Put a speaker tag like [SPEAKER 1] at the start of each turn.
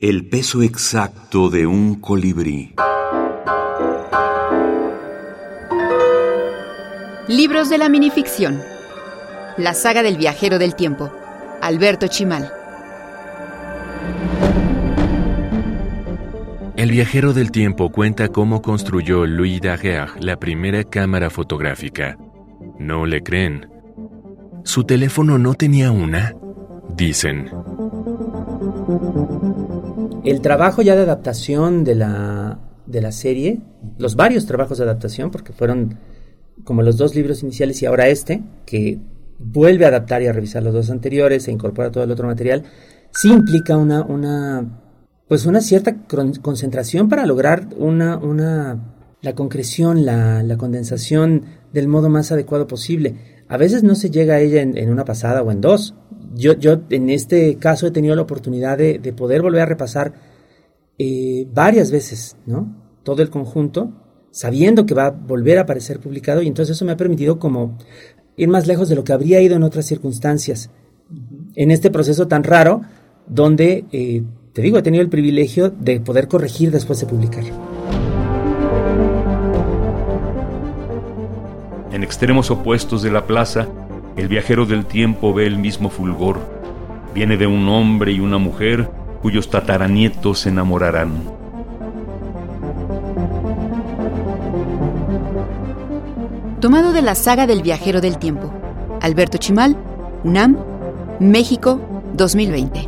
[SPEAKER 1] El peso exacto de un colibrí.
[SPEAKER 2] Libros de la minificción. La saga del viajero del tiempo. Alberto Chimal.
[SPEAKER 3] El viajero del tiempo cuenta cómo construyó Louis Daguerre la primera cámara fotográfica. No le creen. ¿Su teléfono no tenía una? Dicen.
[SPEAKER 4] El trabajo ya de adaptación de la, de la serie, los varios trabajos de adaptación, porque fueron como los dos libros iniciales y ahora este, que vuelve a adaptar y a revisar los dos anteriores e incorpora todo el otro material, sí implica una, una pues una cierta concentración para lograr una, una la concreción, la, la, condensación del modo más adecuado posible. A veces no se llega a ella en, en una pasada o en dos, yo, yo en este caso he tenido la oportunidad de, de poder volver a repasar eh, varias veces, ¿no? Todo el conjunto, sabiendo que va a volver a aparecer publicado y entonces eso me ha permitido como ir más lejos de lo que habría ido en otras circunstancias. En este proceso tan raro, donde, eh, te digo, he tenido el privilegio de poder corregir después de publicar.
[SPEAKER 5] En extremos opuestos de la plaza, el viajero del tiempo ve el mismo fulgor. Viene de un hombre y una mujer cuyos tataranietos se enamorarán.
[SPEAKER 2] Tomado de la saga del viajero del tiempo. Alberto Chimal, UNAM, México, 2020.